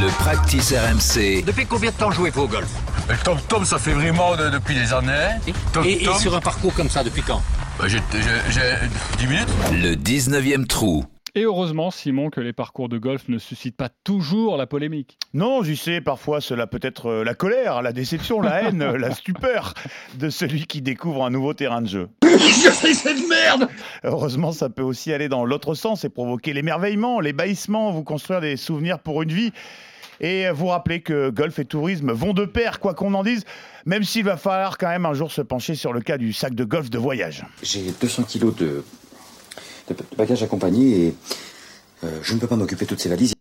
Le practice RMC. Depuis combien de temps jouez-vous au golf? Le Tom Tom, ça fait vraiment de- depuis des années. Tom et, et Tom, sur un parcours comme ça, depuis quand? Bah, j'ai j'ai- j'ai 10 minutes. Le 19e trou. Et heureusement, Simon, que les parcours de golf ne suscitent pas toujours la polémique. Non, j'y sais, parfois cela peut être euh, la colère, la déception, la haine, la stupeur de celui qui découvre un nouveau terrain de jeu. cette merde Heureusement, ça peut aussi aller dans l'autre sens et provoquer l'émerveillement, l'ébahissement, vous construire des souvenirs pour une vie. Et vous rappeler que golf et tourisme vont de pair, quoi qu'on en dise, même s'il va falloir quand même un jour se pencher sur le cas du sac de golf de voyage. J'ai 200 kilos de, de, bagages accompagnés et euh, je ne peux pas m'occuper de toutes ces valises.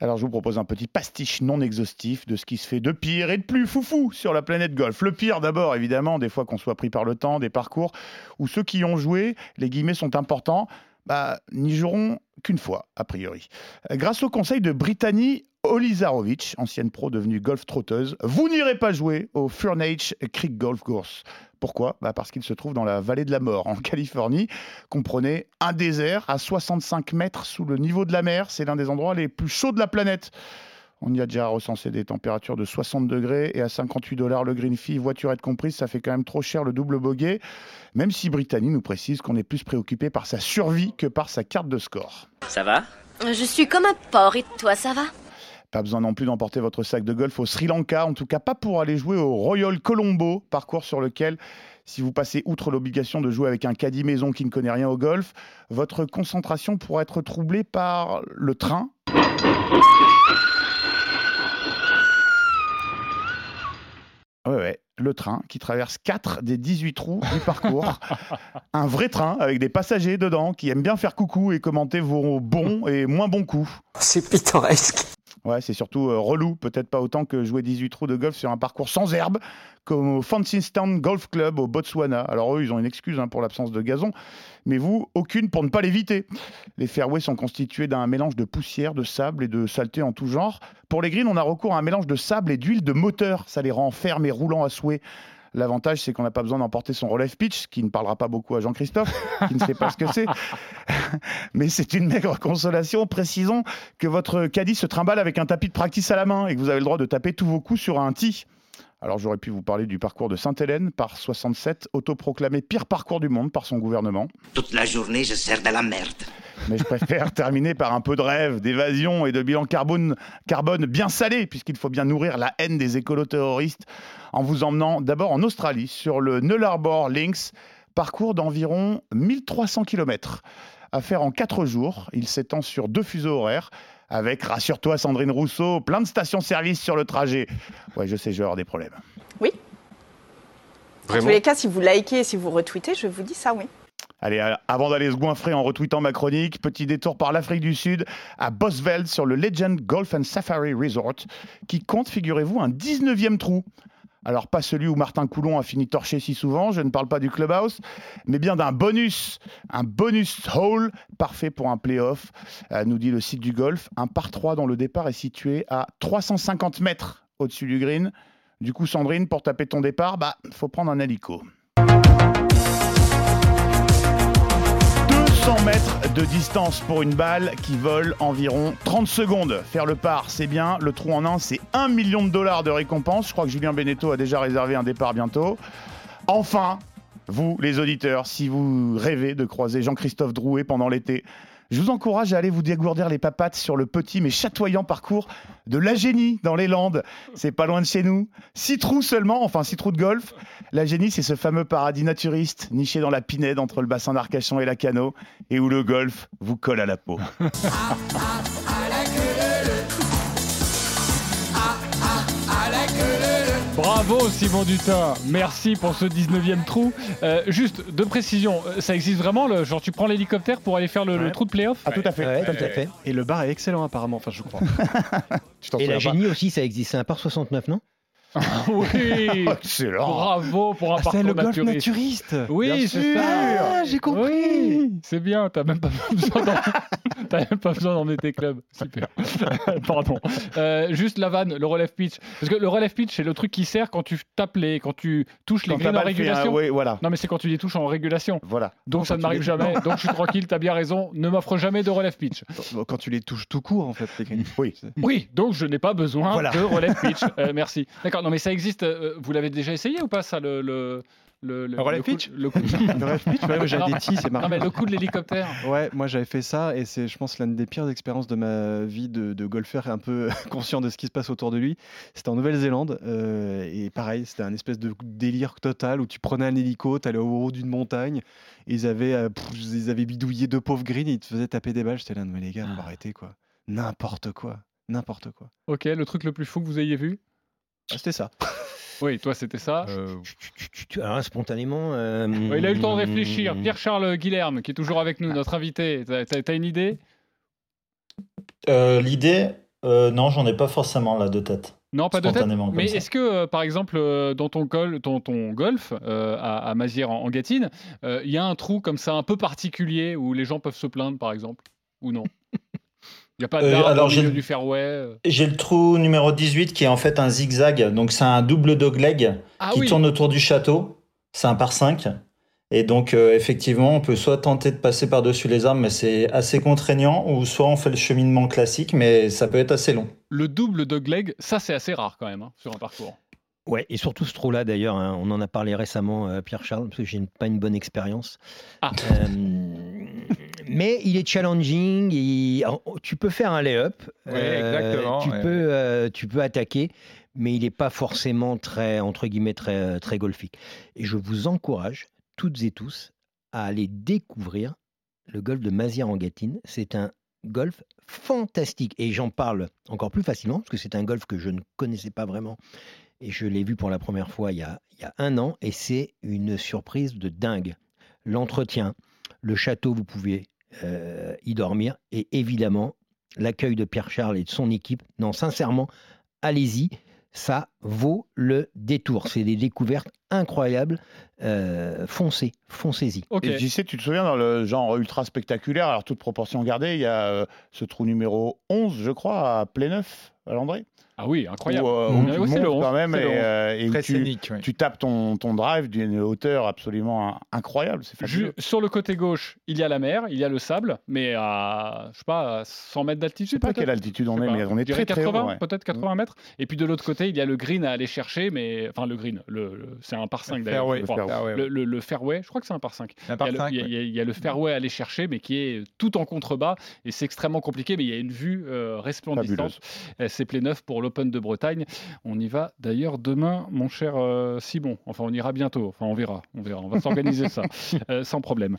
Alors je vous propose un petit pastiche non exhaustif de ce qui se fait de pire et de plus foufou sur la planète golf. Le pire d'abord, évidemment, des fois qu'on soit pris par le temps, des parcours où ceux qui ont joué, les guillemets sont importants, bah, n'y joueront qu'une fois, a priori. Euh, Grâce au conseil de Brittany Olizarovic, ancienne pro devenue golf trotteuse, vous n'irez pas jouer au Furnace Creek Golf Course. Pourquoi? Bah, Parce qu'il se trouve dans la vallée de la mort, en Californie. Comprenez un désert à 65 mètres sous le niveau de la mer. C'est l'un des endroits les plus chauds de la planète. On y a déjà recensé des températures de 60 degrés et à 58 dollars le green fee, voiturette comprise, ça fait quand même trop cher le double bogey. Même si Brittany nous précise qu'on est plus préoccupé par sa survie que par sa carte de score. Ça va? Je suis comme un porc et toi, ça va? Pas besoin non plus d'emporter votre sac de golf au Sri Lanka, en tout cas pas pour aller jouer au Royal Colombo, parcours sur lequel, si vous passez outre l'obligation de jouer avec un caddie maison qui ne connaît rien au golf, votre concentration pourra être troublée par le train. Ouais, ouais, le train qui traverse 4 des 18 trous du parcours. un vrai train avec des passagers dedans qui aiment bien faire coucou et commenter vos bons et moins bons coups. C'est pittoresque. Ouais, c'est surtout euh, relou, peut-être pas autant que jouer 18 trous de golf sur un parcours sans herbe, comme au Fancystown Golf Club au Botswana. Alors eux, ils ont une excuse hein, pour l'absence de gazon, mais vous, aucune pour ne pas l'éviter. Les fairways sont constitués d'un mélange de poussière, de sable et de saleté en tout genre. Pour les greens, on a recours à un mélange de sable et d'huile de moteur. Ça les rend fermes et roulants à souhait. L'avantage, c'est qu'on n'a pas besoin d'emporter son relève pitch, qui ne parlera pas beaucoup à Jean-Christophe, qui ne sait pas ce que c'est. Mais c'est une maigre consolation. Précisons que votre caddie se trimballe avec un tapis de practice à la main et que vous avez le droit de taper tous vos coups sur un tee. Alors j'aurais pu vous parler du parcours de Sainte-Hélène par 67, autoproclamé pire parcours du monde par son gouvernement. Toute la journée, je sers de la merde. Mais je préfère terminer par un peu de rêve, d'évasion et de bilan carbone, carbone bien salé, puisqu'il faut bien nourrir la haine des écolo-terroristes en vous emmenant d'abord en Australie sur le Nullarbor Links, parcours d'environ 1300 km. À faire en 4 jours, il s'étend sur deux fuseaux horaires, avec, rassure-toi Sandrine Rousseau, plein de stations-service sur le trajet. Ouais, je sais, je vais avoir des problèmes. Oui. En tous les cas, si vous likez et si vous retweetez, je vous dis ça, oui. Allez, euh, avant d'aller se goinfrer en retweetant ma chronique, petit détour par l'Afrique du Sud, à Bosveld, sur le Legend Golf and Safari Resort, qui compte, figurez-vous, un 19e trou. Alors, pas celui où Martin Coulon a fini torché si souvent, je ne parle pas du clubhouse, mais bien d'un bonus, un bonus hole parfait pour un playoff, euh, nous dit le site du golf. Un par 3 dont le départ est situé à 350 mètres au-dessus du green. Du coup, Sandrine, pour taper ton départ, bah, faut prendre un hélico. 200 mètres de distance pour une balle qui vole environ 30 secondes. Faire le par, c'est bien. Le trou en un, c'est 1 million de dollars de récompense. Je crois que Julien Beneteau a déjà réservé un départ bientôt. Enfin, vous, les auditeurs, si vous rêvez de croiser Jean-Christophe Drouet pendant l'été, je vous encourage à aller vous dégourdir les papates sur le petit mais chatoyant parcours de La Génie dans les Landes. C'est pas loin de chez nous. Six trous seulement, enfin six trous de golf. La Génie, c'est ce fameux paradis naturiste niché dans la pinède entre le bassin d'Arcachon et la Cano et où le golf vous colle à la peau. Bravo Simon Dutin, merci pour ce 19e trou. Euh, juste deux précisions, euh, ça existe vraiment le, Genre tu prends l'hélicoptère pour aller faire le, trou de playoff Ah, tout à fait. Ouais, tout à fait. Et le bar est excellent apparemment, enfin je crois. Tu Et la génie aussi, ça existe. C'est un par 69, non? oui Excellent Bravo pour un Ah, c'est le golf naturiste. naturiste. Oui, Bien c'est ça. Ah, j'ai compris. Oui, c'est bien, t'as même pas besoin d'en- t'as même pas besoin d'emmener tes clubs. Super. Pardon. Euh, juste la vanne, le relève pitch. Parce que le relève pitch, c'est le truc qui sert quand tu tapes les, quand tu touches les greens en fait un- régulation. oui, voilà. Non, mais c'est quand tu les touches en régulation. Voilà. Donc ça ne m'arrive les- jamais. Donc je suis tranquille, t'as bien raison. Ne m'offre jamais de relève pitch. Quand tu les touches tout court, en fait, les. Oui. Oui, donc je n'ai pas besoin Voilà. de relève pitch. Euh, merci. D'accord, non mais ça existe. euh, vous l'avez déjà essayé ou pas ça le le le, Le coup- pitch le coup- Le rêve pitch, ouais, j'avais Non, des tis, c'est marrant. Non mais le coup de l'hélicoptère. Ouais, moi j'avais fait ça et c'est, je pense, l'une des pires expériences de ma vie de, de golfeur, un peu conscient de ce qui se passe autour de lui. C'était en Nouvelle-Zélande euh, et pareil, c'était un espèce de délire total où tu prenais un hélico, t'allais au haut d'une montagne, et ils avaient, euh, pff, ils avaient bidouillé deux pauvres greens et ils te faisaient taper des balles. J'étais là, mais les gars, faut arrêter quoi. N'importe quoi, n'importe quoi. Ok, le truc le plus fou que vous ayez vu? Ah, c'était ça. Oui, toi c'était ça. Euh, alors, spontanément. euh, Ouais, il a eu le temps de réfléchir. Pierre-Charles Guilherme, qui est toujours avec nous, notre invité. T'as- une idée? Euh, L'idée, euh, non, j'en ai pas forcément là de tête. Non, pas de tête? Mais est-ce que, euh, par exemple, euh, dans ton, col, ton, ton golf euh, à, à Mazières en, en Gâtine, euh, il y a un trou comme ça un peu particulier où les gens peuvent se plaindre, par exemple? Ou non? Il n'y a pas Euh, d'arbre du fairway euh. J'ai le trou numéro 18 qui est en fait un zigzag, donc c'est un double dogleg Ah qui oui. tourne autour du château. C'est un par 5. Et donc, euh, effectivement, on peut soit tenter de passer par-dessus les arbres, mais c'est assez contraignant, ou soit on fait le cheminement classique, mais ça peut être assez long. Le double dogleg, ça c'est assez rare quand même hein, sur un parcours. Ouais, et surtout ce trou-là d'ailleurs, hein, on en a parlé récemment, euh, Pierre-Charles, parce que j'ai pas une bonne expérience. Ah. Euh, mais il est challenging, il- en- tu peux faire un lay-up, exactement, tu, ouais. peux, euh, tu peux attaquer, mais il n'est pas forcément très, entre guillemets, très, euh, très golfique. Et je vous encourage, toutes et tous, à aller découvrir le golf de Mazières en Gâtine. C'est un golf fantastique. Et j'en parle encore plus facilement, parce que c'est un golf que je ne connaissais pas vraiment. Et je l'ai vu pour la première fois il y a, il y a un an, et c'est une surprise de dingue. L'entretien, le château, vous pouvez euh, y dormir, et évidemment, l'accueil de Pierre-Charles et de son équipe. Non, sincèrement, allez-y, ça vaut le détour. C'est des découvertes incroyables. Euh, foncez, foncez-y. Ok. Et tu sais, tu te souviens dans le genre ultra spectaculaire, alors toute proportion gardée, il y a euh, ce trou numéro 11, je crois, à Pléneuf, à Landré. Ah oui, incroyable. Où, euh, Mmh. où Ah tu le montes 11, quand même c'est et, le 11. euh, et Très tu, scénique, oui. tu tapes ton, ton drive d'une hauteur absolument in- incroyable. Ju- sur le côté gauche, il y a la mer, il y a le sable, mais à, je sais pas, à 100 mètres Je sais d'altitude. pas quelle altitude on est, mais on est très très 80, haut. ouais. peut-être 80 mètres. Et puis de l'autre côté, il y a le green à aller chercher, mais enfin le green, le, le- c'est un par 5 d'ailleurs. Le, le- le fairway, je crois que c'est un par 5. Un par il, y le, il y a- ouais. il y a- il y a le fairway à aller chercher, mais qui est tout en contrebas et c'est extrêmement compliqué. Mais il y a une vue euh, resplendissante. Euh, C'est Pléneuf pour l'Open de Bretagne. On y va d'ailleurs demain, mon cher euh, Simon. Enfin, on ira bientôt. Enfin, on verra. On verra. On va s'organiser ça euh, sans problème.